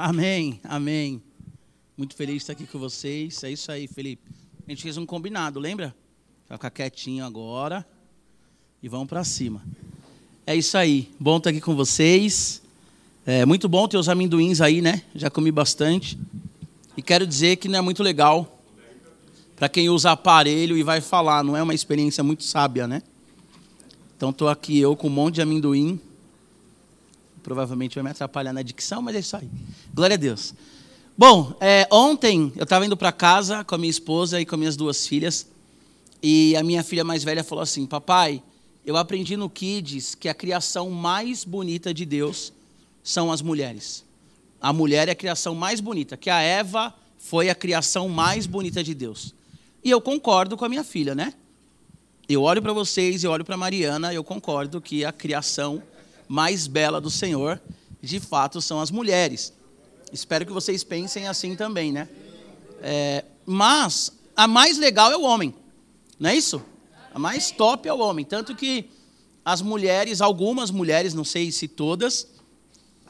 Amém, amém. Muito feliz de estar aqui com vocês. É isso aí, Felipe. A gente fez um combinado, lembra? Vai ficar quietinho agora e vamos para cima. É isso aí. Bom estar aqui com vocês. É muito bom ter os amendoins aí, né? Já comi bastante. E quero dizer que não é muito legal para quem usa aparelho e vai falar. Não é uma experiência muito sábia, né? Então estou aqui eu com um monte de amendoim provavelmente vai me atrapalhar na dicção, mas é isso aí. Glória a Deus. Bom, é, ontem eu estava indo para casa com a minha esposa e com minhas duas filhas, e a minha filha mais velha falou assim: Papai, eu aprendi no Kids que a criação mais bonita de Deus são as mulheres. A mulher é a criação mais bonita, que a Eva foi a criação mais bonita de Deus. E eu concordo com a minha filha, né? Eu olho para vocês, eu olho para Mariana, eu concordo que a criação mais bela do Senhor, de fato, são as mulheres. Espero que vocês pensem assim também, né? É, mas a mais legal é o homem, não é isso? A mais top é o homem. Tanto que as mulheres, algumas mulheres, não sei se todas,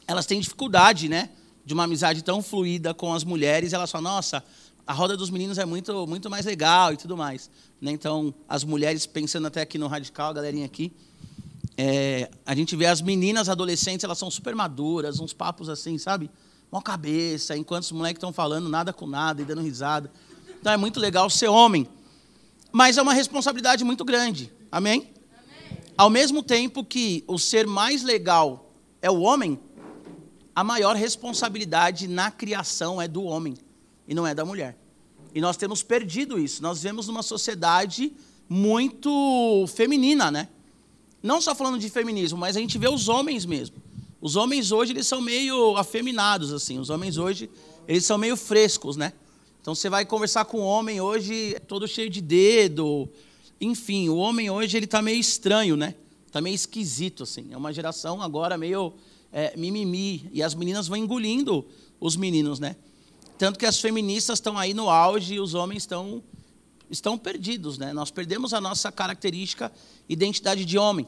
elas têm dificuldade, né? De uma amizade tão fluida com as mulheres. Elas falam, nossa, a roda dos meninos é muito, muito mais legal e tudo mais. Né? Então, as mulheres, pensando até aqui no radical, a galerinha aqui, é, a gente vê as meninas adolescentes, elas são super maduras, uns papos assim, sabe? Mó cabeça, enquanto os moleques estão falando nada com nada e dando risada. Então é muito legal ser homem. Mas é uma responsabilidade muito grande. Amém? Amém? Ao mesmo tempo que o ser mais legal é o homem, a maior responsabilidade na criação é do homem e não é da mulher. E nós temos perdido isso. Nós vivemos numa sociedade muito feminina, né? Não só falando de feminismo, mas a gente vê os homens mesmo. Os homens hoje, eles são meio afeminados, assim. Os homens hoje, eles são meio frescos, né? Então, você vai conversar com um homem hoje, todo cheio de dedo. Enfim, o homem hoje, ele está meio estranho, né? Está meio esquisito, assim. É uma geração agora meio é, mimimi. E as meninas vão engolindo os meninos, né? Tanto que as feministas estão aí no auge e os homens estão estão perdidos, né? Nós perdemos a nossa característica, identidade de homem.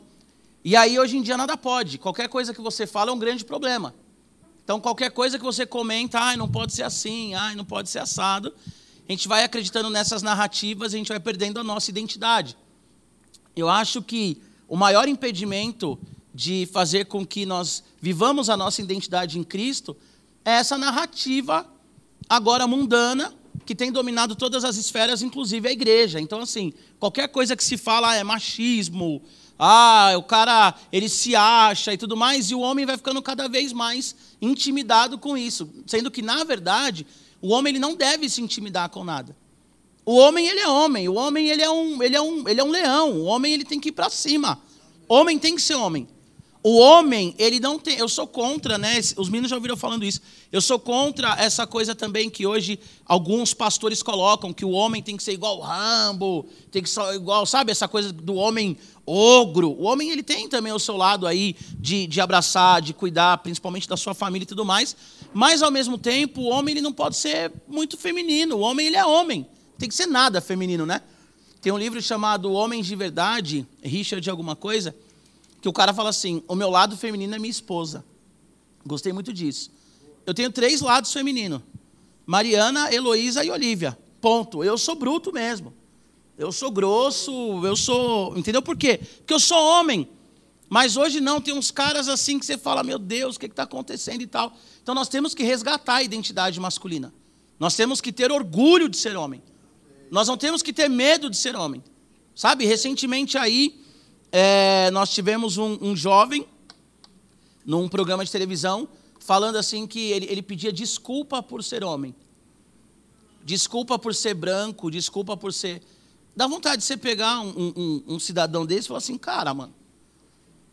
E aí hoje em dia nada pode. Qualquer coisa que você fala é um grande problema. Então qualquer coisa que você comenta, ai, não pode ser assim, ai, não pode ser assado, a gente vai acreditando nessas narrativas, a gente vai perdendo a nossa identidade. Eu acho que o maior impedimento de fazer com que nós vivamos a nossa identidade em Cristo é essa narrativa agora mundana que tem dominado todas as esferas, inclusive a igreja. Então, assim, qualquer coisa que se fala ah, é machismo, ah, o cara ele se acha e tudo mais, e o homem vai ficando cada vez mais intimidado com isso, sendo que na verdade o homem ele não deve se intimidar com nada. O homem ele é homem, o homem ele é um, ele é um, ele é um leão, o homem ele tem que ir para cima. Homem tem que ser homem. O homem, ele não tem. Eu sou contra, né? Os meninos já ouviram falando isso. Eu sou contra essa coisa também que hoje alguns pastores colocam, que o homem tem que ser igual o Rambo, tem que ser igual, sabe, essa coisa do homem ogro. O homem, ele tem também o seu lado aí de, de abraçar, de cuidar, principalmente da sua família e tudo mais. Mas, ao mesmo tempo, o homem, ele não pode ser muito feminino. O homem, ele é homem. Tem que ser nada feminino, né? Tem um livro chamado Homens de Verdade, Richard de alguma coisa que o cara fala assim: o meu lado feminino é minha esposa. Gostei muito disso. Eu tenho três lados femininos: Mariana, Heloísa e Olivia. Ponto. Eu sou bruto mesmo. Eu sou grosso, eu sou. Entendeu por quê? Porque eu sou homem. Mas hoje não, tem uns caras assim que você fala, meu Deus, o que está acontecendo e tal. Então nós temos que resgatar a identidade masculina. Nós temos que ter orgulho de ser homem. Nós não temos que ter medo de ser homem. Sabe, recentemente aí, é, nós tivemos um, um, jovem num programa de televisão falando assim que ele, ele pedia desculpa por ser homem, desculpa por ser branco, desculpa por ser. Dá vontade de você pegar um, um, um cidadão desse e falar assim, cara, mano,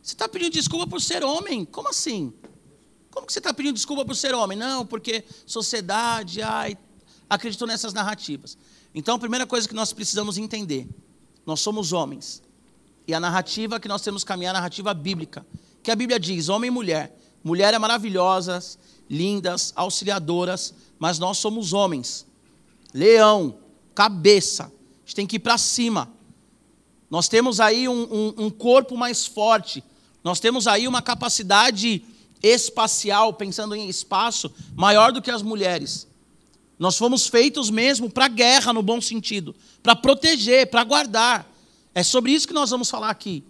você está pedindo desculpa por ser homem? Como assim? Como que você está pedindo desculpa por ser homem? Não, porque sociedade, ai, acreditou nessas narrativas. Então, a primeira coisa que nós precisamos entender: nós somos homens. E a narrativa que nós temos que caminhar é a narrativa bíblica. Que a Bíblia diz: homem e mulher. Mulher é maravilhosas, lindas, auxiliadoras, mas nós somos homens. Leão, cabeça. A gente tem que ir para cima. Nós temos aí um, um, um corpo mais forte. Nós temos aí uma capacidade espacial, pensando em espaço, maior do que as mulheres. Nós fomos feitos mesmo para guerra, no bom sentido, para proteger, para guardar. É sobre isso que nós vamos falar aqui.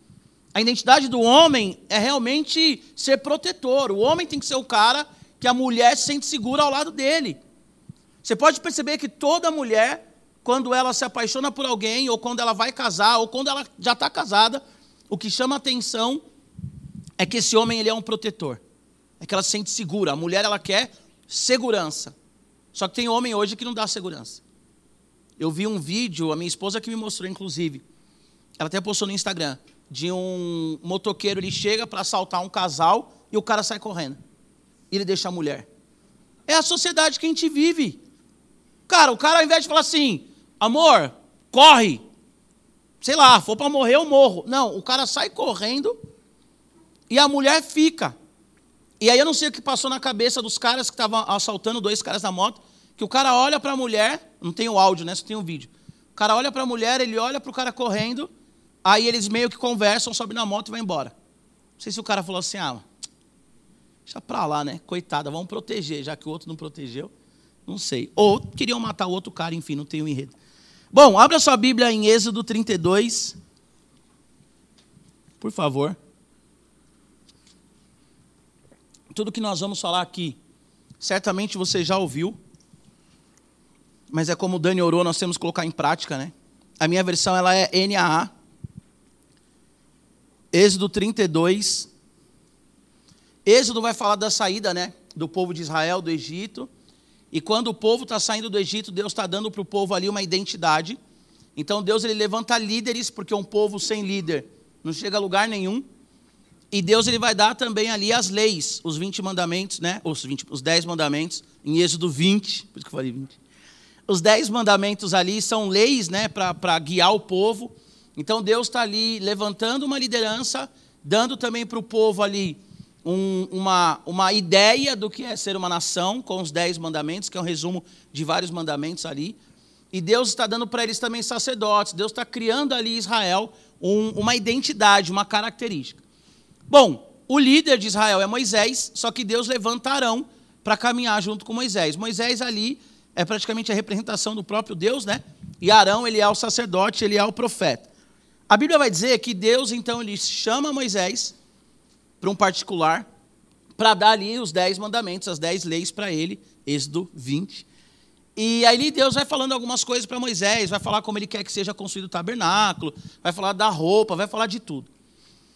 A identidade do homem é realmente ser protetor. O homem tem que ser o cara que a mulher se sente segura ao lado dele. Você pode perceber que toda mulher, quando ela se apaixona por alguém, ou quando ela vai casar, ou quando ela já está casada, o que chama atenção é que esse homem ele é um protetor. É que ela se sente segura. A mulher ela quer segurança. Só que tem homem hoje que não dá segurança. Eu vi um vídeo, a minha esposa que me mostrou, inclusive. Ela até postou no Instagram. De um motoqueiro, ele chega para assaltar um casal e o cara sai correndo. E ele deixa a mulher. É a sociedade que a gente vive. Cara, o cara, ao invés de falar assim, amor, corre. Sei lá, for para morrer, eu morro. Não, o cara sai correndo e a mulher fica. E aí eu não sei o que passou na cabeça dos caras que estavam assaltando dois caras na moto, que o cara olha para a mulher, não tem o áudio, né? Só tem o vídeo. O cara olha para a mulher, ele olha para o cara correndo, aí eles meio que conversam, sobe na moto e vai embora. Não sei se o cara falou assim, ah, deixa para lá, né? Coitada, vamos proteger, já que o outro não protegeu. Não sei. Ou queriam matar o outro cara, enfim, não tem um enredo. Bom, abra sua Bíblia em Êxodo 32. Por favor. tudo que nós vamos falar aqui, certamente você já ouviu, mas é como o Dani orou, nós temos que colocar em prática, né? A minha versão ela é NAA. Êxodo 32. Êxodo vai falar da saída, né, do povo de Israel do Egito. E quando o povo está saindo do Egito, Deus está dando para o povo ali uma identidade. Então Deus ele levanta líderes, porque um povo sem líder não chega a lugar nenhum. E Deus ele vai dar também ali as leis, os 20 mandamentos, né? Os, 20, os 10 mandamentos, em Êxodo 20, por isso que eu falei 20. Os 10 mandamentos ali são leis né, para guiar o povo. Então Deus está ali levantando uma liderança, dando também para o povo ali um, uma, uma ideia do que é ser uma nação, com os 10 mandamentos, que é um resumo de vários mandamentos ali. E Deus está dando para eles também sacerdotes, Deus está criando ali Israel um, uma identidade, uma característica. Bom, o líder de Israel é Moisés, só que Deus levanta Arão para caminhar junto com Moisés. Moisés ali é praticamente a representação do próprio Deus, né? E Arão, ele é o sacerdote, ele é o profeta. A Bíblia vai dizer que Deus, então, ele chama Moisés para um particular, para dar ali os dez mandamentos, as dez leis para ele, Êxodo 20. E aí Deus vai falando algumas coisas para Moisés, vai falar como ele quer que seja construído o tabernáculo, vai falar da roupa, vai falar de tudo.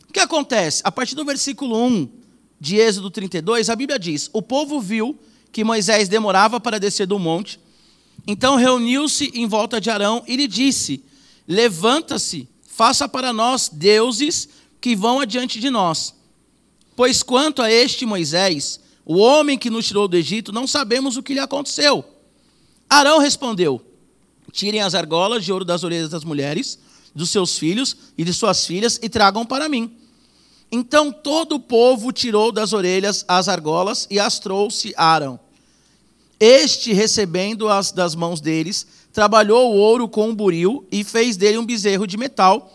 O que acontece? A partir do versículo 1 de Êxodo 32, a Bíblia diz: O povo viu que Moisés demorava para descer do monte, então reuniu-se em volta de Arão e lhe disse: Levanta-se, faça para nós deuses que vão adiante de nós. Pois quanto a este Moisés, o homem que nos tirou do Egito, não sabemos o que lhe aconteceu. Arão respondeu: Tirem as argolas de ouro das orelhas das mulheres, dos seus filhos e de suas filhas, e tragam para mim. Então todo o povo tirou das orelhas as argolas e as trouxe Arão. Este, recebendo-as das mãos deles, trabalhou o ouro com um buril e fez dele um bezerro de metal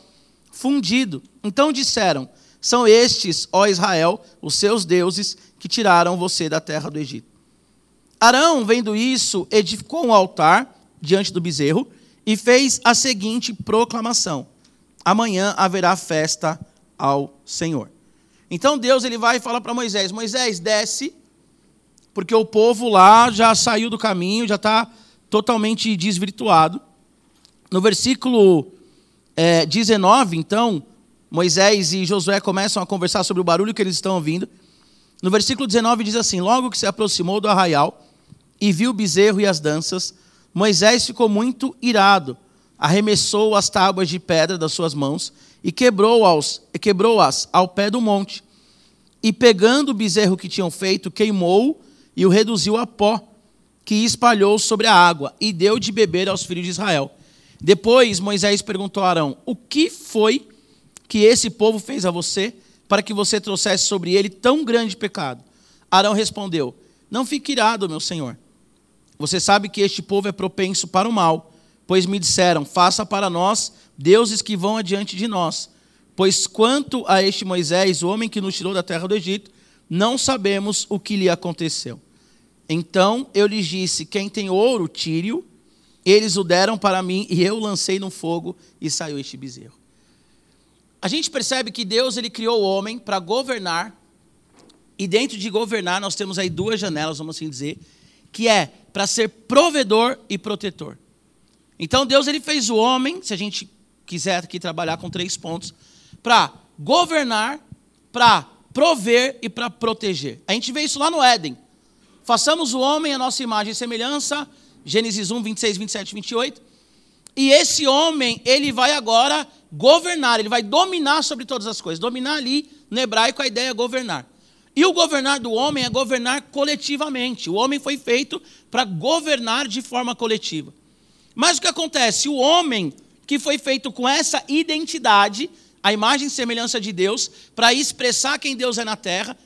fundido. Então disseram: São estes, ó Israel, os seus deuses que tiraram você da terra do Egito. Arão, vendo isso, edificou um altar diante do bezerro e fez a seguinte proclamação: Amanhã haverá festa ao Senhor. Então Deus ele vai e fala para Moisés: Moisés, desce, porque o povo lá já saiu do caminho, já está totalmente desvirtuado. No versículo é, 19, então, Moisés e Josué começam a conversar sobre o barulho que eles estão ouvindo. No versículo 19 diz assim: Logo que se aproximou do arraial e viu o bezerro e as danças, Moisés ficou muito irado, arremessou as tábuas de pedra das suas mãos e quebrou-as quebrou ao pé do monte. E pegando o bezerro que tinham feito, queimou e o reduziu a pó, que espalhou sobre a água, e deu de beber aos filhos de Israel. Depois Moisés perguntou a Arão: O que foi que esse povo fez a você, para que você trouxesse sobre ele tão grande pecado? Arão respondeu: Não fique irado, meu senhor. Você sabe que este povo é propenso para o mal, pois me disseram: Faça para nós deuses que vão adiante de nós. Pois quanto a este Moisés, o homem que nos tirou da terra do Egito, não sabemos o que lhe aconteceu. Então eu lhes disse: Quem tem ouro, tire-o. Eles o deram para mim e eu lancei no fogo e saiu este bezerro. A gente percebe que Deus ele criou o homem para governar, e dentro de governar nós temos aí duas janelas, vamos assim dizer, que é para ser provedor e protetor. Então Deus ele fez o homem, se a gente quiser aqui trabalhar com três pontos, para governar, para prover e para proteger. A gente vê isso lá no Éden. Façamos o homem a nossa imagem e semelhança, Gênesis 1, 26, 27, 28. E esse homem, ele vai agora governar, ele vai dominar sobre todas as coisas. Dominar ali, no hebraico, a ideia é governar. E o governar do homem é governar coletivamente. O homem foi feito para governar de forma coletiva. Mas o que acontece? O homem que foi feito com essa identidade, a imagem e semelhança de Deus, para expressar quem Deus é na terra,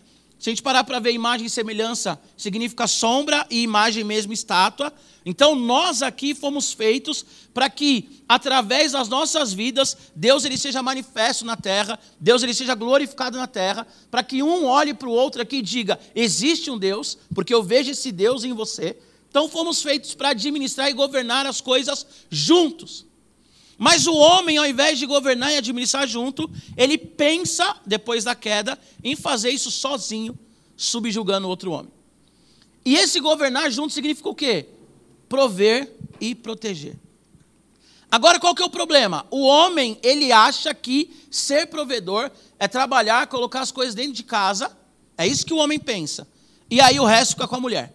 se a gente parar para ver imagem e semelhança, significa sombra e imagem mesmo estátua. Então nós aqui fomos feitos para que através das nossas vidas Deus ele seja manifesto na terra, Deus ele seja glorificado na terra, para que um olhe para o outro aqui e diga: existe um Deus, porque eu vejo esse Deus em você. Então fomos feitos para administrar e governar as coisas juntos. Mas o homem, ao invés de governar e administrar junto, ele pensa, depois da queda, em fazer isso sozinho, subjugando outro homem. E esse governar junto significa o quê? Prover e proteger. Agora, qual que é o problema? O homem, ele acha que ser provedor é trabalhar, colocar as coisas dentro de casa. É isso que o homem pensa. E aí o resto fica com a mulher.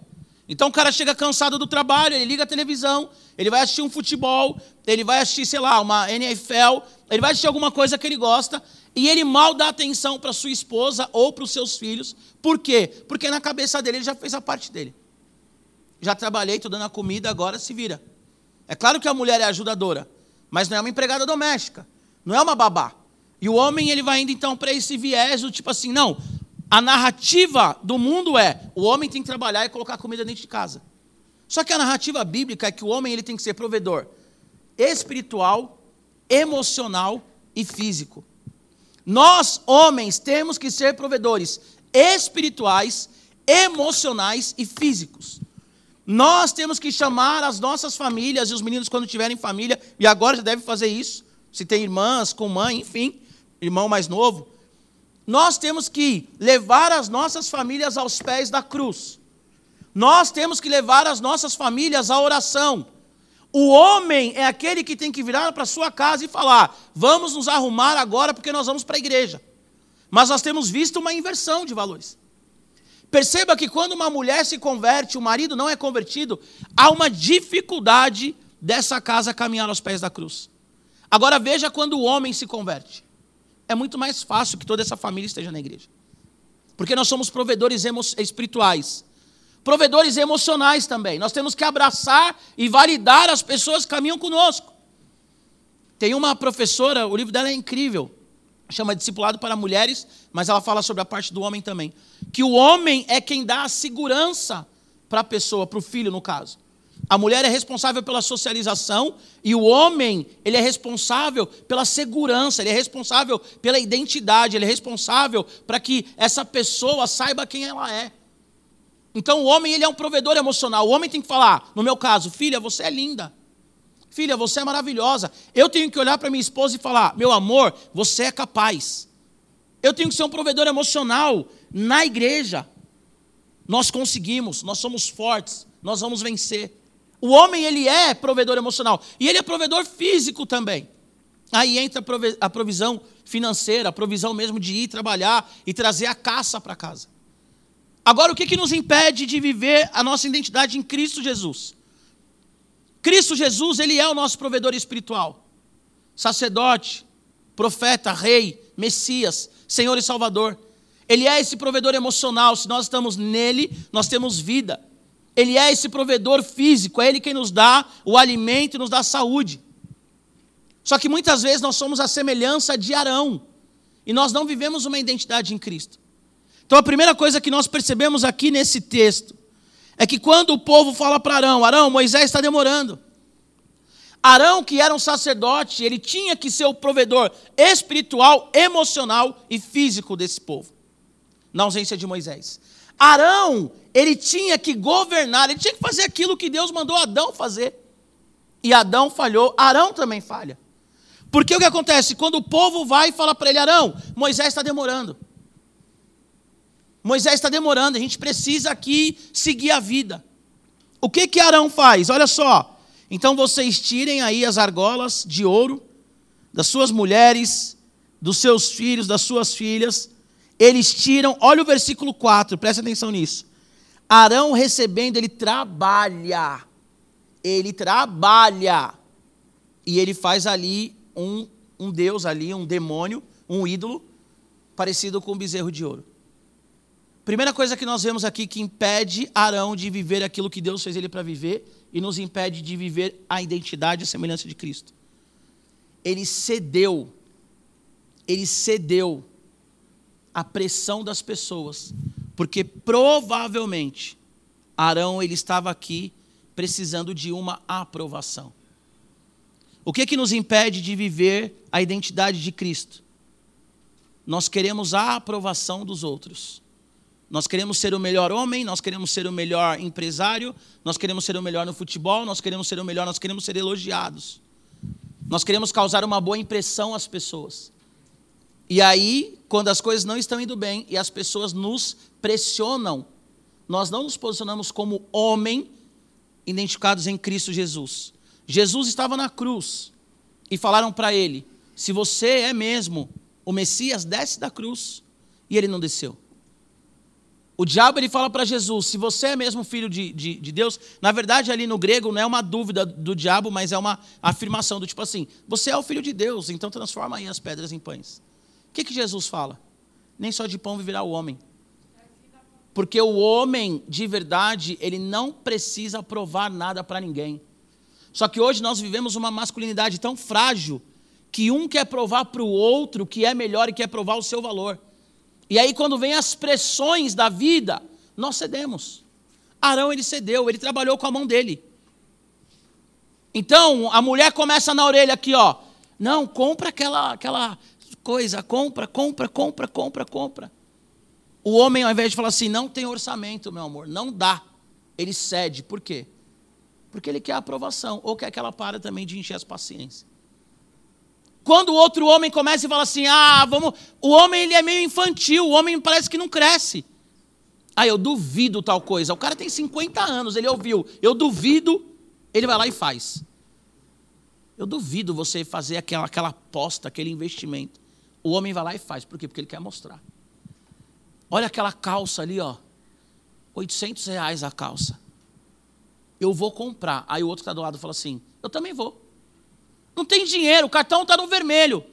Então o cara chega cansado do trabalho, ele liga a televisão, ele vai assistir um futebol, ele vai assistir, sei lá, uma NFL, ele vai assistir alguma coisa que ele gosta, e ele mal dá atenção para sua esposa ou para os seus filhos. Por quê? Porque na cabeça dele ele já fez a parte dele. Já trabalhei, estou dando a comida, agora se vira. É claro que a mulher é ajudadora, mas não é uma empregada doméstica, não é uma babá. E o homem ele vai indo então para esse viés do tipo assim, não, a narrativa do mundo é: o homem tem que trabalhar e colocar comida dentro de casa. Só que a narrativa bíblica é que o homem ele tem que ser provedor espiritual, emocional e físico. Nós, homens, temos que ser provedores espirituais, emocionais e físicos. Nós temos que chamar as nossas famílias e os meninos, quando tiverem família, e agora já deve fazer isso, se tem irmãs com mãe, enfim, irmão mais novo, nós temos que levar as nossas famílias aos pés da cruz. Nós temos que levar as nossas famílias à oração. O homem é aquele que tem que virar para sua casa e falar: vamos nos arrumar agora porque nós vamos para a igreja. Mas nós temos visto uma inversão de valores. Perceba que quando uma mulher se converte, o marido não é convertido, há uma dificuldade dessa casa caminhar aos pés da cruz. Agora veja quando o homem se converte é muito mais fácil que toda essa família esteja na igreja. Porque nós somos provedores espirituais, provedores emocionais também. Nós temos que abraçar e validar as pessoas que caminham conosco. Tem uma professora, o livro dela é incrível, chama Discipulado para Mulheres, mas ela fala sobre a parte do homem também. Que o homem é quem dá a segurança para a pessoa, para o filho, no caso. A mulher é responsável pela socialização e o homem, ele é responsável pela segurança, ele é responsável pela identidade, ele é responsável para que essa pessoa saiba quem ela é. Então o homem, ele é um provedor emocional. O homem tem que falar, no meu caso, filha, você é linda. Filha, você é maravilhosa. Eu tenho que olhar para minha esposa e falar, meu amor, você é capaz. Eu tenho que ser um provedor emocional na igreja. Nós conseguimos, nós somos fortes, nós vamos vencer. O homem, ele é provedor emocional. E ele é provedor físico também. Aí entra a provisão financeira, a provisão mesmo de ir trabalhar e trazer a caça para casa. Agora, o que, que nos impede de viver a nossa identidade em Cristo Jesus? Cristo Jesus, ele é o nosso provedor espiritual. Sacerdote, profeta, rei, Messias, Senhor e Salvador. Ele é esse provedor emocional. Se nós estamos nele, nós temos vida. Ele é esse provedor físico, é Ele quem nos dá o alimento e nos dá saúde. Só que muitas vezes nós somos a semelhança de Arão e nós não vivemos uma identidade em Cristo. Então a primeira coisa que nós percebemos aqui nesse texto é que quando o povo fala para Arão, Arão, Moisés está demorando. Arão, que era um sacerdote, ele tinha que ser o provedor espiritual, emocional e físico desse povo. na ausência de Moisés. Arão, ele tinha que governar, ele tinha que fazer aquilo que Deus mandou Adão fazer. E Adão falhou, Arão também falha. Porque o que acontece? Quando o povo vai e fala para ele, Arão, Moisés está demorando. Moisés está demorando, a gente precisa aqui seguir a vida. O que que Arão faz? Olha só. Então vocês tirem aí as argolas de ouro das suas mulheres, dos seus filhos, das suas filhas. Eles tiram, olha o versículo 4, preste atenção nisso. Arão recebendo, ele trabalha. Ele trabalha. E ele faz ali um, um Deus ali, um demônio, um ídolo, parecido com um bezerro de ouro. Primeira coisa que nós vemos aqui que impede Arão de viver aquilo que Deus fez ele para viver e nos impede de viver a identidade e a semelhança de Cristo. Ele cedeu, ele cedeu à pressão das pessoas, porque provavelmente Arão ele estava aqui precisando de uma aprovação. O que que nos impede de viver a identidade de Cristo? Nós queremos a aprovação dos outros. Nós queremos ser o melhor homem, nós queremos ser o melhor empresário, nós queremos ser o melhor no futebol, nós queremos ser o melhor, nós queremos ser elogiados. Nós queremos causar uma boa impressão às pessoas. E aí, quando as coisas não estão indo bem e as pessoas nos pressionam, nós não nos posicionamos como homem identificados em Cristo Jesus. Jesus estava na cruz e falaram para ele: se você é mesmo o Messias, desce da cruz. E ele não desceu. O diabo ele fala para Jesus: se você é mesmo filho de, de, de, Deus, na verdade ali no grego não é uma dúvida do diabo, mas é uma afirmação do tipo assim: você é o filho de Deus, então transforma aí as pedras em pães. Que, que Jesus fala? Nem só de pão viverá o homem. Porque o homem, de verdade, ele não precisa provar nada para ninguém. Só que hoje nós vivemos uma masculinidade tão frágil que um quer provar para o outro que é melhor e quer provar o seu valor. E aí, quando vem as pressões da vida, nós cedemos. Arão, ele cedeu, ele trabalhou com a mão dele. Então, a mulher começa na orelha aqui, ó. Não, compra aquela, aquela coisa, compra, compra, compra, compra, compra. O homem, ao invés de falar assim, não tem orçamento, meu amor, não dá. Ele cede. Por quê? Porque ele quer a aprovação, ou quer que ela pare também de encher as paciências. Quando o outro homem começa e fala assim: "Ah, vamos", o homem ele é meio infantil, o homem parece que não cresce. Ah, eu duvido tal coisa. O cara tem 50 anos, ele ouviu. Eu duvido, ele vai lá e faz. Eu duvido você fazer aquela, aquela aposta, aquele investimento. O homem vai lá e faz. Por quê? Porque ele quer mostrar. Olha aquela calça ali, ó. 800 reais a calça eu vou comprar. Aí o outro que está do lado fala assim, eu também vou. Não tem dinheiro, o cartão está no vermelho.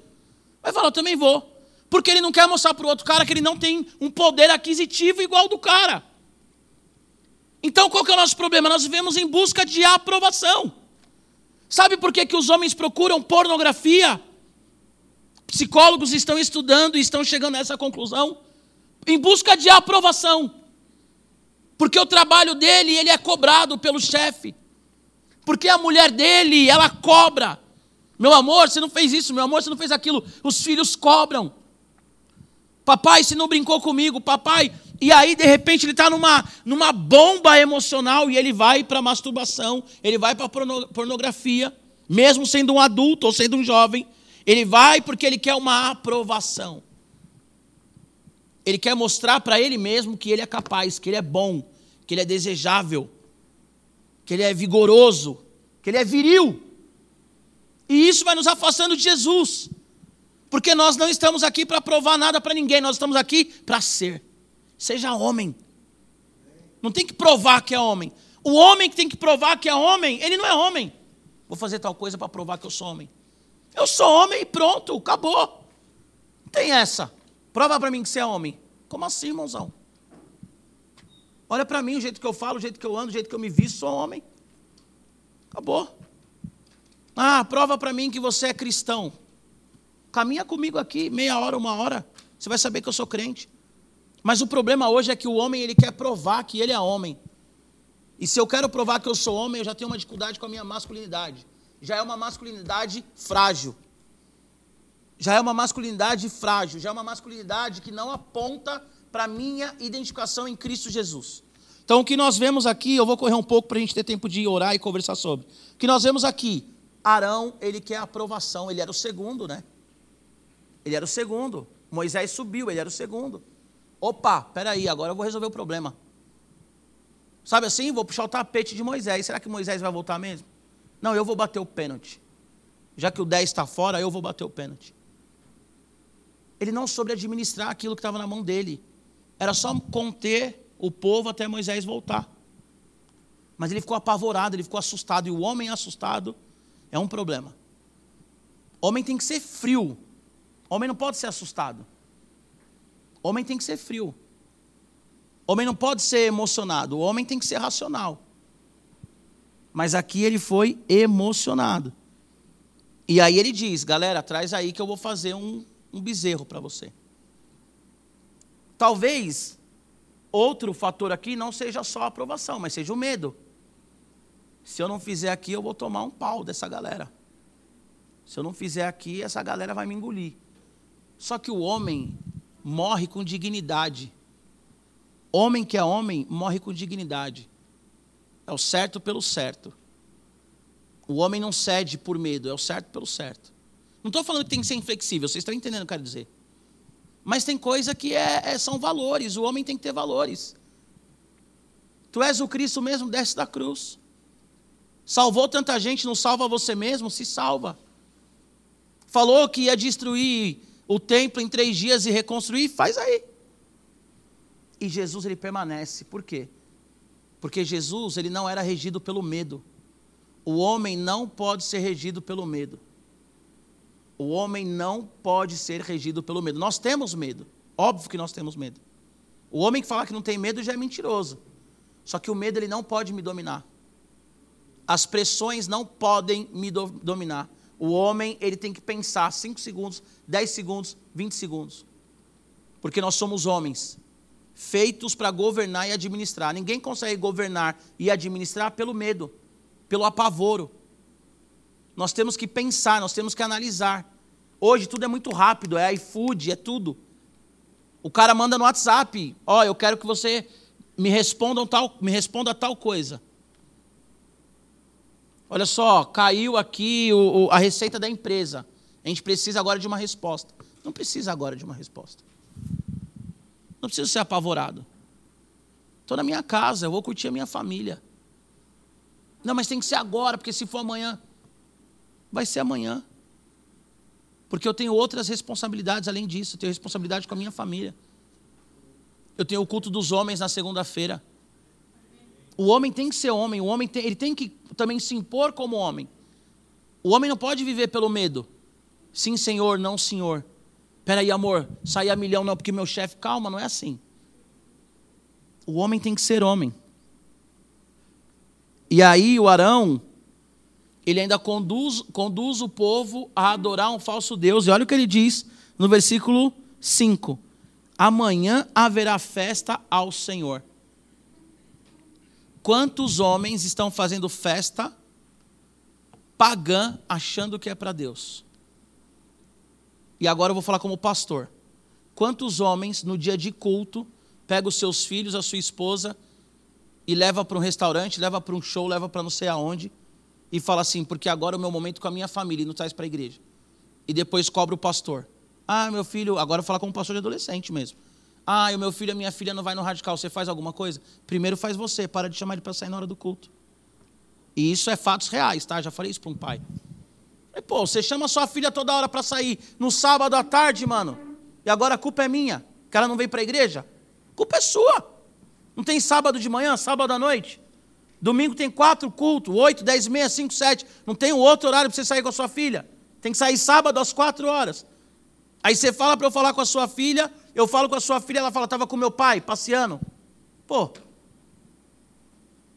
Vai falar, eu também vou. Porque ele não quer mostrar para o outro cara que ele não tem um poder aquisitivo igual do cara. Então qual que é o nosso problema? Nós vivemos em busca de aprovação. Sabe por que, que os homens procuram pornografia? Psicólogos estão estudando e estão chegando a essa conclusão. Em busca de aprovação. Porque o trabalho dele, ele é cobrado pelo chefe. Porque a mulher dele, ela cobra. Meu amor, você não fez isso, meu amor, você não fez aquilo. Os filhos cobram. Papai, você não brincou comigo, papai. E aí, de repente, ele está numa, numa bomba emocional e ele vai para masturbação, ele vai para pornografia, mesmo sendo um adulto ou sendo um jovem. Ele vai porque ele quer uma aprovação. Ele quer mostrar para ele mesmo que ele é capaz, que ele é bom, que ele é desejável, que ele é vigoroso, que ele é viril. E isso vai nos afastando de Jesus. Porque nós não estamos aqui para provar nada para ninguém, nós estamos aqui para ser. Seja homem. Não tem que provar que é homem. O homem que tem que provar que é homem, ele não é homem. Vou fazer tal coisa para provar que eu sou homem. Eu sou homem e pronto, acabou. Não tem essa. Prova para mim que você é homem. Como assim, irmãozão? Olha para mim, o jeito que eu falo, o jeito que eu ando, o jeito que eu me visto, sou homem. Acabou. Ah, prova para mim que você é cristão. Caminha comigo aqui, meia hora, uma hora. Você vai saber que eu sou crente. Mas o problema hoje é que o homem ele quer provar que ele é homem. E se eu quero provar que eu sou homem, eu já tenho uma dificuldade com a minha masculinidade. Já é uma masculinidade frágil já é uma masculinidade frágil, já é uma masculinidade que não aponta para a minha identificação em Cristo Jesus. Então, o que nós vemos aqui, eu vou correr um pouco para a gente ter tempo de orar e conversar sobre. O que nós vemos aqui, Arão, ele quer aprovação, ele era o segundo, né? Ele era o segundo. Moisés subiu, ele era o segundo. Opa, peraí, agora eu vou resolver o problema. Sabe assim? Vou puxar o tapete de Moisés. Será que Moisés vai voltar mesmo? Não, eu vou bater o pênalti. Já que o 10 está fora, eu vou bater o pênalti. Ele não soube administrar aquilo que estava na mão dele. Era só conter o povo até Moisés voltar. Mas ele ficou apavorado, ele ficou assustado. E o homem assustado é um problema. Homem tem que ser frio. Homem não pode ser assustado. Homem tem que ser frio. Homem não pode ser emocionado. O homem tem que ser racional. Mas aqui ele foi emocionado. E aí ele diz: galera, traz aí que eu vou fazer um, um bezerro para você. Talvez outro fator aqui não seja só a aprovação, mas seja o medo. Se eu não fizer aqui, eu vou tomar um pau dessa galera. Se eu não fizer aqui, essa galera vai me engolir. Só que o homem morre com dignidade. Homem que é homem morre com dignidade. É o certo pelo certo. O homem não cede por medo, é o certo pelo certo. Não estou falando que tem que ser inflexível, vocês estão entendendo o que eu quero dizer. Mas tem coisa que é, é, são valores, o homem tem que ter valores. Tu és o Cristo mesmo, desce da cruz. Salvou tanta gente, não salva você mesmo? Se salva. Falou que ia destruir o templo em três dias e reconstruir? Faz aí. E Jesus ele permanece. Por quê? Porque Jesus ele não era regido pelo medo. O homem não pode ser regido pelo medo. O homem não pode ser regido pelo medo. Nós temos medo. Óbvio que nós temos medo. O homem que fala que não tem medo já é mentiroso. Só que o medo ele não pode me dominar. As pressões não podem me do dominar. O homem ele tem que pensar 5 segundos, 10 segundos, 20 segundos. Porque nós somos homens feitos para governar e administrar. Ninguém consegue governar e administrar pelo medo, pelo apavoro. Nós temos que pensar, nós temos que analisar. Hoje tudo é muito rápido, é iFood, é tudo. O cara manda no WhatsApp, ó, oh, eu quero que você me responda tal, me responda tal coisa. Olha só, caiu aqui o, o, a receita da empresa. A gente precisa agora de uma resposta. Não precisa agora de uma resposta. Não preciso ser apavorado. Estou na minha casa, eu vou curtir a minha família. Não, mas tem que ser agora, porque se for amanhã, vai ser amanhã. Porque eu tenho outras responsabilidades além disso. Eu tenho responsabilidade com a minha família. Eu tenho o culto dos homens na segunda-feira. O homem tem que ser homem, o homem tem, ele tem que também se impor como homem. O homem não pode viver pelo medo. Sim, senhor, não, senhor. Peraí, amor, sair a milhão não, porque meu chefe, calma, não é assim. O homem tem que ser homem. E aí o Arão, ele ainda conduz, conduz o povo a adorar um falso Deus. E olha o que ele diz no versículo 5: Amanhã haverá festa ao Senhor. Quantos homens estão fazendo festa pagã achando que é para Deus? E agora eu vou falar como pastor. Quantos homens, no dia de culto, pega os seus filhos, a sua esposa, e leva para um restaurante, leva para um show, leva para não sei aonde, e fala assim, porque agora é o meu momento com a minha família, e não traz para a igreja. E depois cobra o pastor. Ah, meu filho, agora eu vou falar como pastor de adolescente mesmo. Ah, o meu filho e a minha filha não vai no radical, você faz alguma coisa? Primeiro faz você, para de chamar ele para sair na hora do culto. E isso é fatos reais, tá? Já falei isso para um pai. Aí, pô, você chama sua filha toda hora para sair no sábado à tarde, mano. E agora a culpa é minha, que ela não vem para a igreja? A culpa é sua. Não tem sábado de manhã, sábado à noite? Domingo tem quatro cultos, oito, dez, meia, cinco, sete. Não tem outro horário para você sair com a sua filha. Tem que sair sábado às quatro horas. Aí você fala para eu falar com a sua filha, eu falo com a sua filha, ela fala, estava com meu pai, passeando. Pô.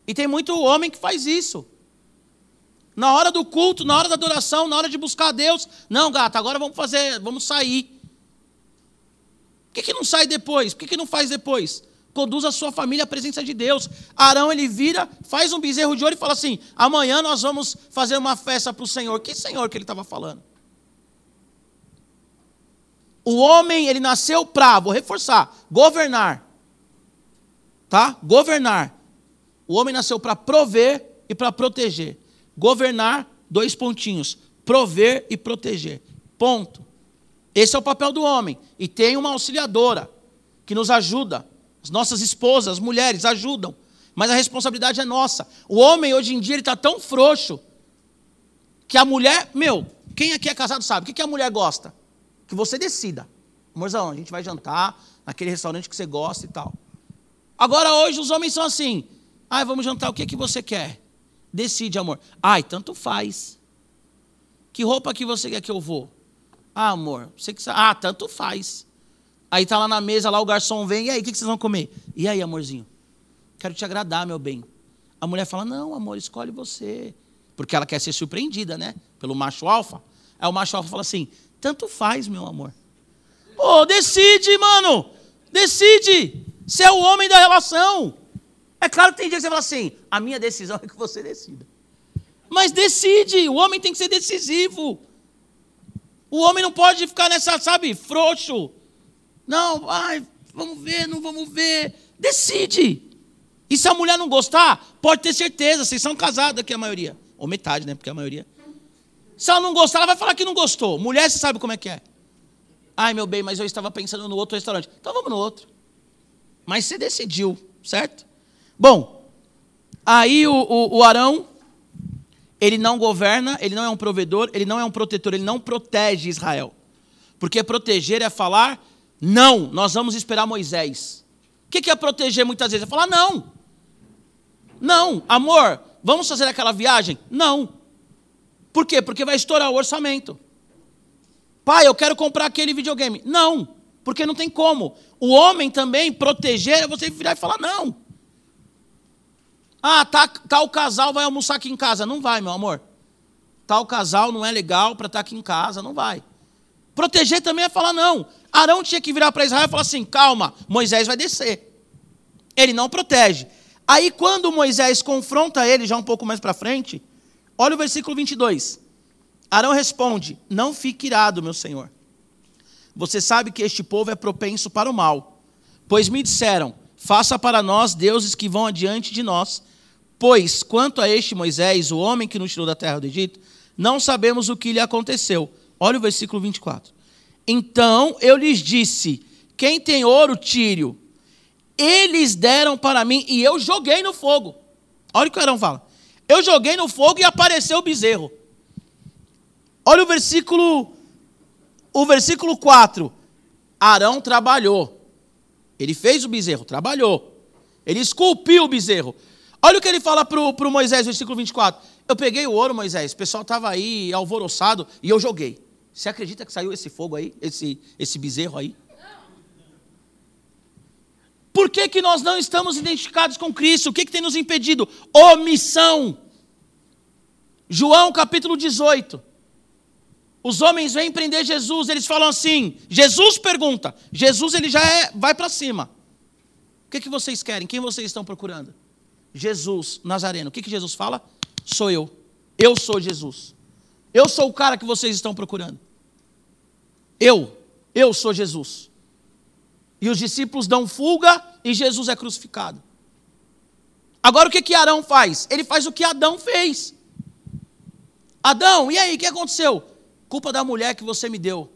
E tem muito homem que faz isso. Na hora do culto, na hora da adoração, na hora de buscar a Deus. Não, gata, agora vamos fazer, vamos sair. Por que, que não sai depois? Por que, que não faz depois? Conduz a sua família à presença de Deus. Arão, ele vira, faz um bezerro de ouro e fala assim: amanhã nós vamos fazer uma festa para o Senhor. Que Senhor que ele estava falando? O homem, ele nasceu para, vou reforçar, governar. Tá? Governar. O homem nasceu para prover e para proteger. Governar, dois pontinhos. Prover e proteger. Ponto. Esse é o papel do homem. E tem uma auxiliadora que nos ajuda. As nossas esposas, as mulheres ajudam. Mas a responsabilidade é nossa. O homem, hoje em dia, ele está tão frouxo que a mulher. Meu, quem aqui é casado sabe. O que a mulher gosta? Que você decida. Amorzão, a gente vai jantar naquele restaurante que você gosta e tal. Agora, hoje, os homens são assim. Ai, vamos jantar, o que, que você quer? Decide, amor. Ai, tanto faz. Que roupa que você quer que eu vou? Ah, amor, você que sabe. Ah, tanto faz. Aí tá lá na mesa, lá o garçom vem, e aí, o que, vocês vão comer? E aí, amorzinho? Quero te agradar, meu bem. A mulher fala, não, amor, escolhe você. Porque ela quer ser surpreendida, né? Pelo macho alfa. Aí o macho alfa fala assim, tanto faz, meu amor. Pô, decide, mano. Decide. Você é o homem da relação. É claro que tem dia que você fala assim: a minha decisão é que você decida. Mas decide, o homem tem que ser decisivo. O homem não pode ficar nessa, sabe, frouxo. Não, ai, vamos ver, não vamos ver. Decide. E se a mulher não gostar, pode ter certeza, vocês são casados aqui a maioria. Ou metade, né? Porque a maioria. Se ela não gostar, ela vai falar que não gostou. Mulher, você sabe como é que é. Ai, meu bem, mas eu estava pensando no outro restaurante. Então vamos no outro. Mas você decidiu, certo? Bom, aí o, o, o Arão, ele não governa, ele não é um provedor, ele não é um protetor, ele não protege Israel. Porque proteger é falar, não, nós vamos esperar Moisés. O que é proteger muitas vezes? É falar, não. Não, amor, vamos fazer aquela viagem? Não. Por quê? Porque vai estourar o orçamento. Pai, eu quero comprar aquele videogame. Não, porque não tem como. O homem também proteger é você virar e falar, não. Ah, tá, tal casal vai almoçar aqui em casa. Não vai, meu amor. Tal casal não é legal para estar tá aqui em casa. Não vai. Proteger também é falar não. Arão tinha que virar para Israel e falar assim: calma, Moisés vai descer. Ele não protege. Aí, quando Moisés confronta ele, já um pouco mais para frente, olha o versículo 22. Arão responde: Não fique irado, meu senhor. Você sabe que este povo é propenso para o mal. Pois me disseram: Faça para nós deuses que vão adiante de nós Pois, quanto a este Moisés, o homem que nos tirou da terra do Egito, não sabemos o que lhe aconteceu. Olha o versículo 24. Então eu lhes disse: Quem tem ouro, tire-o. Eles deram para mim e eu joguei no fogo. Olha o que o Arão fala. Eu joguei no fogo e apareceu o bezerro. Olha o versículo o versículo 4. Arão trabalhou. Ele fez o bezerro, trabalhou. Ele esculpiu o bezerro. Olha o que ele fala para o Moisés, versículo 24. Eu peguei o ouro, Moisés, o pessoal estava aí alvoroçado e eu joguei. Você acredita que saiu esse fogo aí, esse, esse bezerro aí? Por que, que nós não estamos identificados com Cristo? O que, que tem nos impedido? Omissão. João capítulo 18. Os homens vêm prender Jesus, eles falam assim: Jesus pergunta, Jesus ele já é, vai para cima. O que, que vocês querem? Quem vocês estão procurando? Jesus Nazareno. O que, que Jesus fala? Sou eu. Eu sou Jesus. Eu sou o cara que vocês estão procurando. Eu. Eu sou Jesus. E os discípulos dão fuga e Jesus é crucificado. Agora o que, que Arão faz? Ele faz o que Adão fez. Adão, e aí, o que aconteceu? Culpa da mulher que você me deu.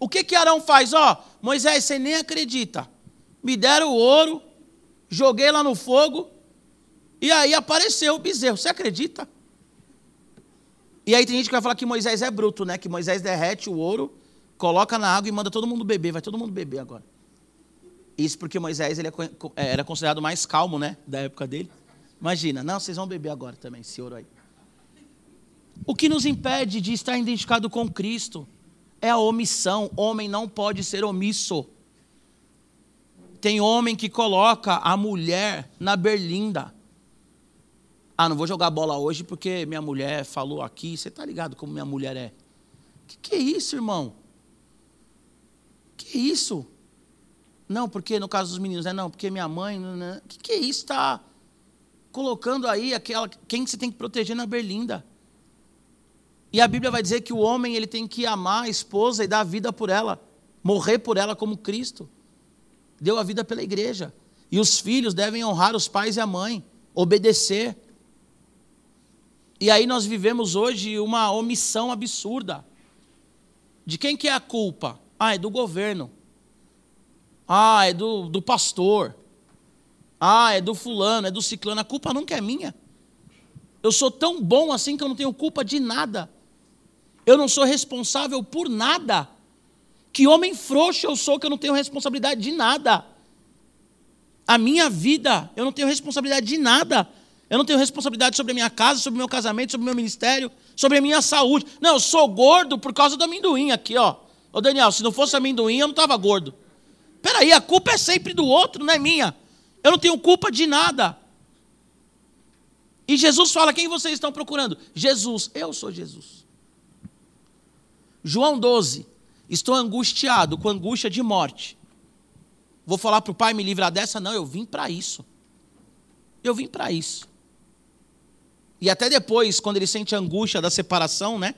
O que que Arão faz? Ó, Moisés, você nem acredita. Me deram o ouro, joguei lá no fogo, e aí apareceu o bezerro. Você acredita? E aí tem gente que vai falar que Moisés é bruto, né? Que Moisés derrete o ouro, coloca na água e manda todo mundo beber. Vai todo mundo beber agora. Isso porque Moisés ele é é, era considerado mais calmo, né? Da época dele. Imagina, não, vocês vão beber agora também, esse ouro aí. O que nos impede de estar identificado com Cristo é a omissão. Homem não pode ser omisso. Tem homem que coloca a mulher na berlinda. Ah, não vou jogar bola hoje porque minha mulher falou aqui. Você está ligado como minha mulher é? Que que é isso, irmão? Que isso? Não, porque no caso dos meninos, é não, porque minha mãe. Né? Que que é isso? Está colocando aí aquela quem você tem que proteger na berlinda. E a Bíblia vai dizer que o homem ele tem que amar a esposa e dar a vida por ela. morrer por ela como Cristo. Deu a vida pela igreja. E os filhos devem honrar os pais e a mãe, obedecer. E aí nós vivemos hoje uma omissão absurda. De quem que é a culpa? Ah, é do governo. Ah, é do, do pastor. Ah, é do fulano, é do ciclano. A culpa nunca é minha. Eu sou tão bom assim que eu não tenho culpa de nada. Eu não sou responsável por nada. Que homem frouxo eu sou que eu não tenho responsabilidade de nada. A minha vida, eu não tenho responsabilidade de nada. Eu não tenho responsabilidade sobre a minha casa, sobre o meu casamento, sobre o meu ministério, sobre a minha saúde. Não, eu sou gordo por causa do amendoim aqui, ó. Ô Daniel, se não fosse amendoim, eu não estava gordo. Peraí, a culpa é sempre do outro, não é minha. Eu não tenho culpa de nada. E Jesus fala: quem vocês estão procurando? Jesus, eu sou Jesus. João 12, estou angustiado com angústia de morte. Vou falar para o pai me livrar dessa? Não, eu vim para isso. Eu vim para isso. E até depois, quando ele sente a angústia da separação, né?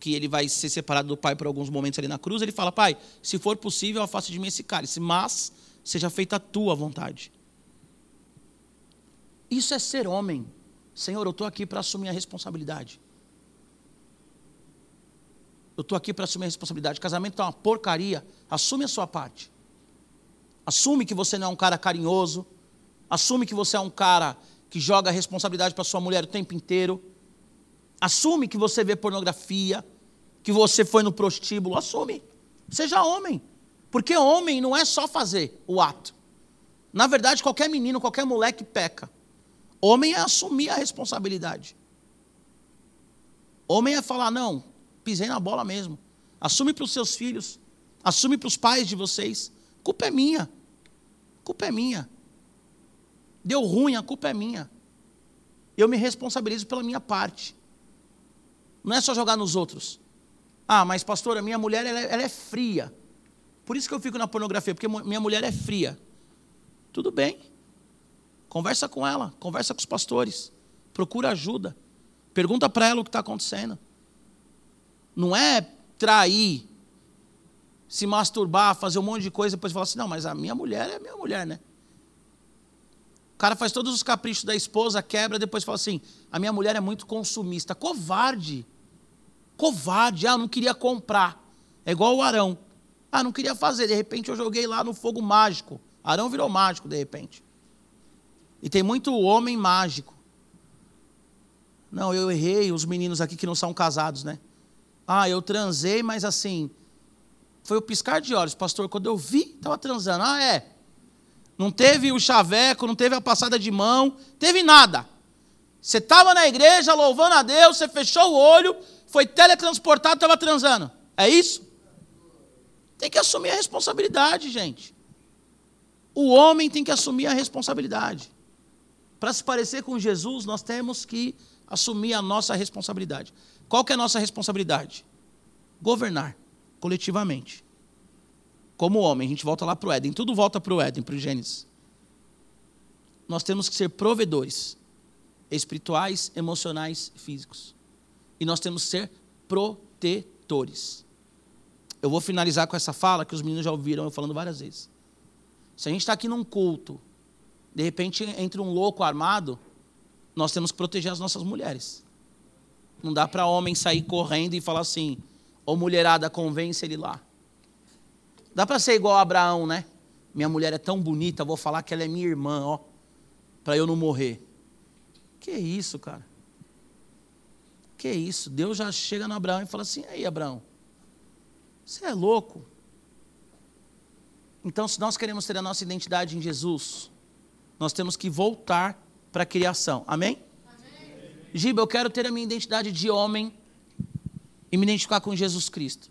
Que ele vai ser separado do pai por alguns momentos ali na cruz, ele fala: Pai, se for possível, afaste de mim esse cálice, mas seja feita a tua vontade. Isso é ser homem. Senhor, eu estou aqui para assumir a responsabilidade. Eu estou aqui para assumir a responsabilidade. Casamento está uma porcaria. Assume a sua parte. Assume que você não é um cara carinhoso. Assume que você é um cara que joga a responsabilidade para sua mulher o tempo inteiro. Assume que você vê pornografia, que você foi no prostíbulo. Assume. Seja homem. Porque homem não é só fazer o ato. Na verdade, qualquer menino, qualquer moleque peca. Homem é assumir a responsabilidade. Homem é falar: não, pisei na bola mesmo. Assume para os seus filhos. Assume para os pais de vocês. Culpa é minha. Culpa é minha. Deu ruim, a culpa é minha. Eu me responsabilizo pela minha parte. Não é só jogar nos outros. Ah, mas pastor, a minha mulher ela é, ela é fria. Por isso que eu fico na pornografia, porque minha mulher é fria. Tudo bem. Conversa com ela, conversa com os pastores. Procura ajuda. Pergunta para ela o que está acontecendo. Não é trair, se masturbar, fazer um monte de coisa, depois falar assim, não, mas a minha mulher é minha mulher, né? Cara faz todos os caprichos da esposa, quebra, depois fala assim: a minha mulher é muito consumista. Covarde. Covarde. Ah, não queria comprar. É igual o Arão. Ah, não queria fazer. De repente eu joguei lá no fogo mágico. Arão virou mágico, de repente. E tem muito homem mágico. Não, eu errei, os meninos aqui que não são casados, né? Ah, eu transei, mas assim, foi o piscar de olhos, pastor. Quando eu vi, estava transando. Ah, é não teve o chaveco, não teve a passada de mão, teve nada. Você estava na igreja louvando a Deus, você fechou o olho, foi teletransportado, estava transando. É isso? Tem que assumir a responsabilidade, gente. O homem tem que assumir a responsabilidade. Para se parecer com Jesus, nós temos que assumir a nossa responsabilidade. Qual que é a nossa responsabilidade? Governar coletivamente como homem. A gente volta lá para o Éden. Tudo volta para o Éden, para o Gênesis. Nós temos que ser provedores espirituais, emocionais físicos. E nós temos que ser protetores. Eu vou finalizar com essa fala que os meninos já ouviram eu falando várias vezes. Se a gente está aqui num culto, de repente entra um louco armado, nós temos que proteger as nossas mulheres. Não dá para homem sair correndo e falar assim: ô mulherada, convence ele lá. Dá para ser igual a Abraão, né? Minha mulher é tão bonita, vou falar que ela é minha irmã, ó, para eu não morrer. Que isso, cara? Que isso? Deus já chega no Abraão e fala assim: "Aí, Abraão, você é louco?" Então, se nós queremos ter a nossa identidade em Jesus, nós temos que voltar para a criação. Amém? Amém? Giba, eu quero ter a minha identidade de homem e me identificar com Jesus Cristo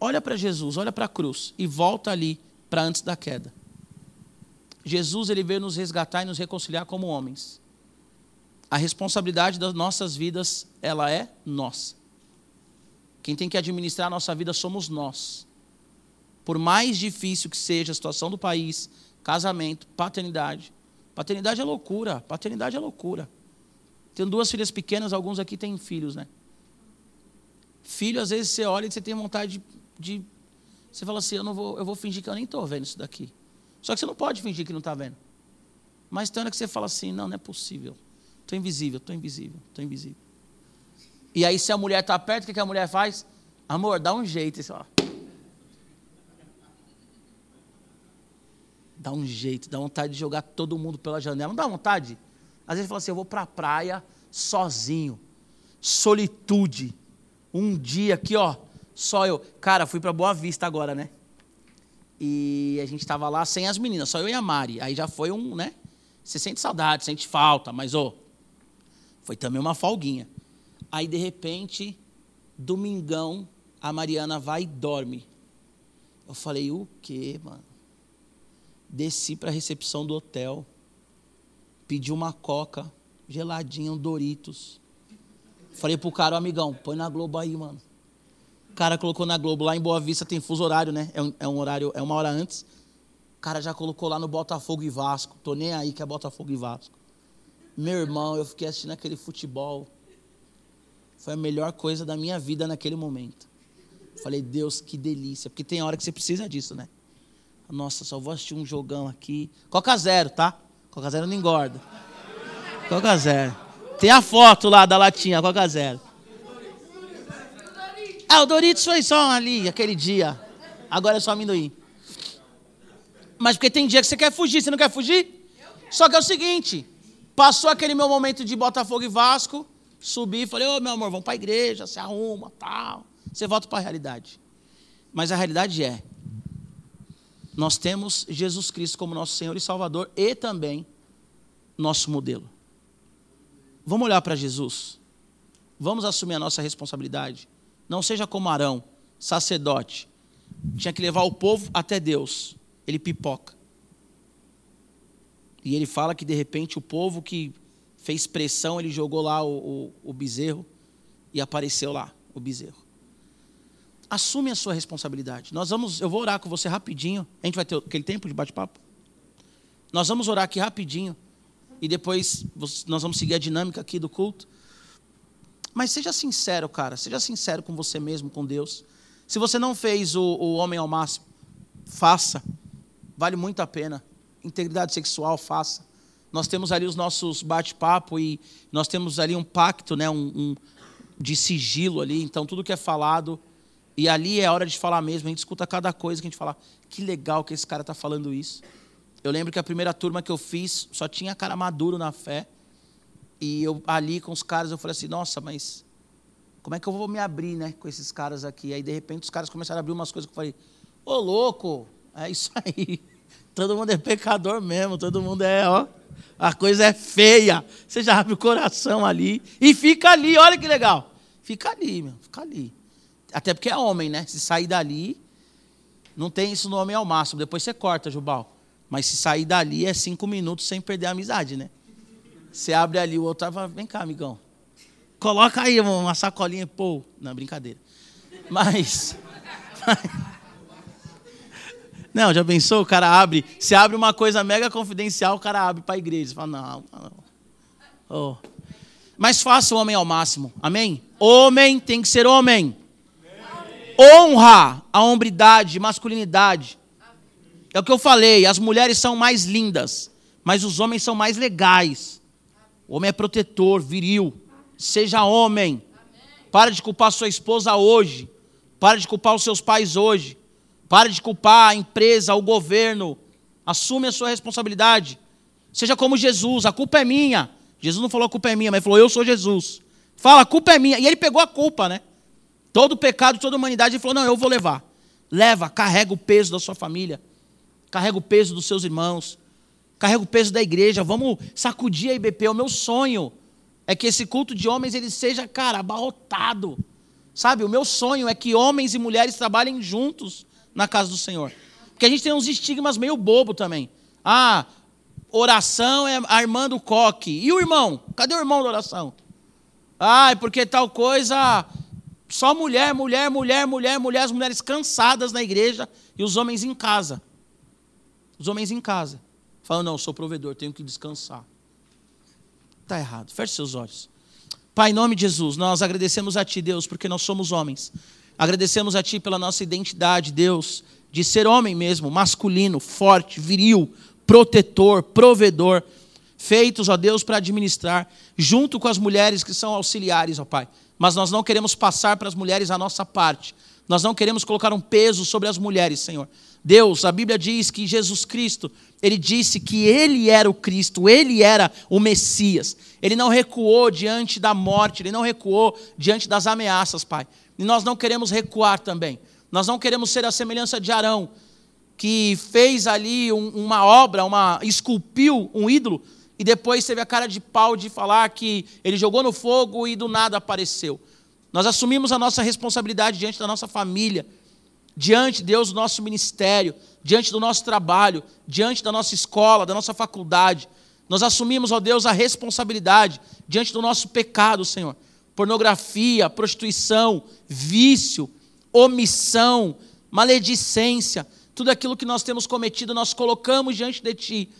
olha para Jesus, olha para a cruz e volta ali para antes da queda. Jesus ele veio nos resgatar e nos reconciliar como homens. A responsabilidade das nossas vidas, ela é nossa. Quem tem que administrar a nossa vida somos nós. Por mais difícil que seja a situação do país, casamento, paternidade. Paternidade é loucura, paternidade é loucura. Tenho duas filhas pequenas, alguns aqui têm filhos, né? Filho, às vezes você olha e você tem vontade de de Você fala assim, eu não vou, eu vou fingir que eu nem estou vendo isso daqui. Só que você não pode fingir que não está vendo. Mas tem hora que você fala assim, não, não é possível. Estou invisível, estou invisível, estou invisível. E aí, se a mulher está perto, o que, a mulher faz? Amor, dá um jeito. Dá um jeito, dá vontade de jogar todo mundo pela janela. Não dá vontade? Às vezes fala assim, eu vou para a praia sozinho. Solitude. Um dia aqui, ó, só eu. Cara, fui para Boa Vista agora, né? E a gente estava lá sem as meninas, só eu e a Mari. Aí já foi um, né? Você sente saudade, sente falta, mas, ô, foi também uma folguinha. Aí, de repente, domingão, a Mariana vai e dorme. Eu falei, o quê, mano? Desci para a recepção do hotel, pedi uma coca, geladinha, um Doritos. Falei pro cara, amigão, põe na Globo aí, mano cara colocou na Globo, lá em Boa Vista tem fuso horário, né? É um, é um horário, é uma hora antes. O cara já colocou lá no Botafogo e Vasco. Tô nem aí que é Botafogo e Vasco. Meu irmão, eu fiquei assistindo aquele futebol. Foi a melhor coisa da minha vida naquele momento. Falei, Deus, que delícia. Porque tem hora que você precisa disso, né? Nossa, só vou assistir um jogão aqui. Coca zero, tá? Coca zero não engorda. Coca zero. Tem a foto lá da latinha, Coca zero. Ah, o Doritos foi só ali, aquele dia. Agora é só amendoim. Mas porque tem dia que você quer fugir, você não quer fugir? Só que é o seguinte, passou aquele meu momento de Botafogo e Vasco, subi e falei, ô oh, meu amor, vamos para a igreja, se arruma, tal. Você volta para a realidade. Mas a realidade é, nós temos Jesus Cristo como nosso Senhor e Salvador e também nosso modelo. Vamos olhar para Jesus. Vamos assumir a nossa responsabilidade. Não seja como Arão, sacerdote. Tinha que levar o povo até Deus. Ele pipoca. E ele fala que de repente o povo que fez pressão, ele jogou lá o, o, o bezerro e apareceu lá o bezerro. Assume a sua responsabilidade. Nós vamos, eu vou orar com você rapidinho. A gente vai ter aquele tempo de bate-papo. Nós vamos orar aqui rapidinho e depois nós vamos seguir a dinâmica aqui do culto. Mas seja sincero, cara. Seja sincero com você mesmo, com Deus. Se você não fez o, o homem ao máximo, faça. Vale muito a pena. Integridade sexual, faça. Nós temos ali os nossos bate-papo e nós temos ali um pacto, né, um, um, de sigilo ali. Então, tudo que é falado. E ali é hora de falar mesmo. A gente escuta cada coisa que a gente fala. Que legal que esse cara está falando isso. Eu lembro que a primeira turma que eu fiz só tinha cara maduro na fé. E eu ali com os caras, eu falei assim, nossa, mas como é que eu vou me abrir, né, com esses caras aqui? Aí de repente os caras começaram a abrir umas coisas que eu falei, ô louco, é isso aí. Todo mundo é pecador mesmo, todo mundo é, ó, a coisa é feia. Você já abre o coração ali e fica ali, olha que legal. Fica ali, meu, fica ali. Até porque é homem, né? Se sair dali, não tem isso no homem ao máximo. Depois você corta, Jubal. Mas se sair dali é cinco minutos sem perder a amizade, né? Você abre ali, o outro fala, vem cá, amigão. Coloca aí uma sacolinha, pô. Não, brincadeira. Mas. Não, já pensou? O cara abre. Se abre uma coisa mega confidencial, o cara abre para a igreja. Você fala, não, não. Oh. Mas faça o homem ao máximo. Amém? Homem tem que ser homem. Honra a hombridade, masculinidade. É o que eu falei. As mulheres são mais lindas, mas os homens são mais legais. O homem é protetor, viril. Seja homem. Para de culpar sua esposa hoje. Para de culpar os seus pais hoje. Para de culpar a empresa, o governo. Assume a sua responsabilidade. Seja como Jesus, a culpa é minha. Jesus não falou a culpa é minha, mas falou eu sou Jesus. Fala, a culpa é minha. E ele pegou a culpa, né? Todo o pecado, toda a humanidade, ele falou: não, eu vou levar. Leva, carrega o peso da sua família. Carrega o peso dos seus irmãos carrego o peso da igreja, vamos sacudir a IBP. O meu sonho é que esse culto de homens ele seja, cara, abarrotado. Sabe, o meu sonho é que homens e mulheres trabalhem juntos na casa do Senhor. Porque a gente tem uns estigmas meio bobo também. Ah, oração é a irmã do coque. E o irmão? Cadê o irmão da oração? Ah, é porque tal coisa. Só mulher, mulher, mulher, mulher, mulher, as mulheres cansadas na igreja e os homens em casa. Os homens em casa. Fala, não, sou provedor, tenho que descansar. Está errado. Feche seus olhos. Pai, em nome de Jesus, nós agradecemos a Ti, Deus, porque nós somos homens. Agradecemos a Ti pela nossa identidade, Deus, de ser homem mesmo, masculino, forte, viril, protetor, provedor, feitos, ó Deus, para administrar, junto com as mulheres que são auxiliares, ó Pai. Mas nós não queremos passar para as mulheres a nossa parte. Nós não queremos colocar um peso sobre as mulheres, Senhor. Deus, a Bíblia diz que Jesus Cristo, ele disse que ele era o Cristo, ele era o Messias. Ele não recuou diante da morte, ele não recuou diante das ameaças, Pai. E nós não queremos recuar também. Nós não queremos ser a semelhança de Arão, que fez ali um, uma obra, uma esculpiu um ídolo e depois teve a cara de pau de falar que ele jogou no fogo e do nada apareceu. Nós assumimos a nossa responsabilidade diante da nossa família, diante, Deus, do nosso ministério, diante do nosso trabalho, diante da nossa escola, da nossa faculdade. Nós assumimos, ó Deus, a responsabilidade diante do nosso pecado, Senhor. Pornografia, prostituição, vício, omissão, maledicência, tudo aquilo que nós temos cometido, nós colocamos diante de Ti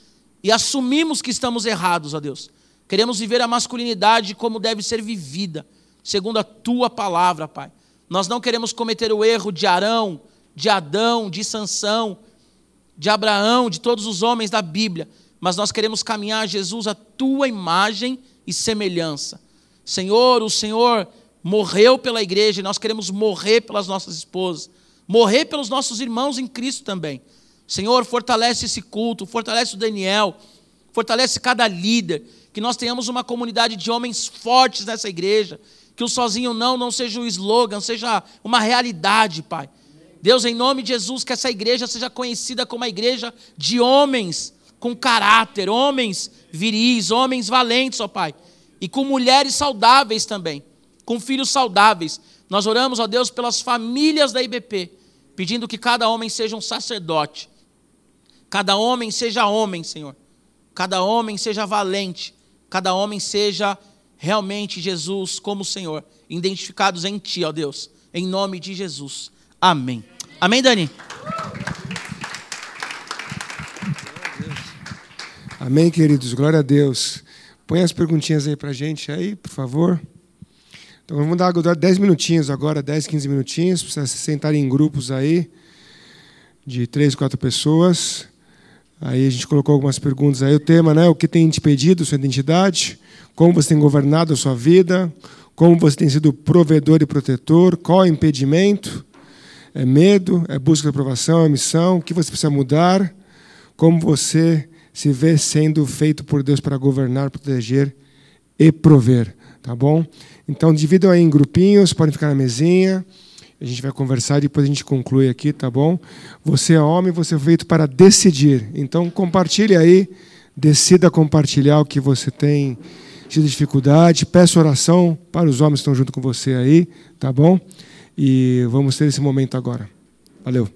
e assumimos que estamos errados, ó Deus. Queremos viver a masculinidade como deve ser vivida, segundo a Tua palavra, Pai. Nós não queremos cometer o erro de Arão, de Adão, de Sansão, de Abraão, de todos os homens da Bíblia, mas nós queremos caminhar, Jesus, a Tua imagem e semelhança. Senhor, o Senhor morreu pela igreja e nós queremos morrer pelas nossas esposas, morrer pelos nossos irmãos em Cristo também. Senhor, fortalece esse culto, fortalece o Daniel, fortalece cada líder, que nós tenhamos uma comunidade de homens fortes nessa igreja, que o sozinho não não seja um slogan, seja uma realidade, Pai. Deus, em nome de Jesus, que essa igreja seja conhecida como uma igreja de homens com caráter, homens viris, homens valentes, ó Pai, e com mulheres saudáveis também, com filhos saudáveis. Nós oramos, ó Deus, pelas famílias da IBP, pedindo que cada homem seja um sacerdote, Cada homem seja homem, Senhor. Cada homem seja valente. Cada homem seja realmente Jesus como Senhor. Identificados em Ti, ó Deus. Em nome de Jesus. Amém. Amém, Dani? Amém, queridos. Glória a Deus. Põe as perguntinhas aí para gente aí, por favor. Então vamos dar 10 minutinhos agora, 10, 15 minutinhos, para vocês se sentarem em grupos aí, de três, quatro pessoas. Aí a gente colocou algumas perguntas aí. O tema, né? O que tem te pedido, sua identidade? Como você tem governado a sua vida? Como você tem sido provedor e protetor? Qual é o impedimento? É medo? É busca de aprovação? É missão? O que você precisa mudar? Como você se vê sendo feito por Deus para governar, proteger e prover? Tá bom? Então, dividam aí em grupinhos, podem ficar na mesinha. A gente vai conversar e depois a gente conclui aqui, tá bom? Você é homem, você é feito para decidir. Então compartilhe aí, decida compartilhar o que você tem tido dificuldade. Peço oração para os homens que estão junto com você aí, tá bom? E vamos ter esse momento agora. Valeu.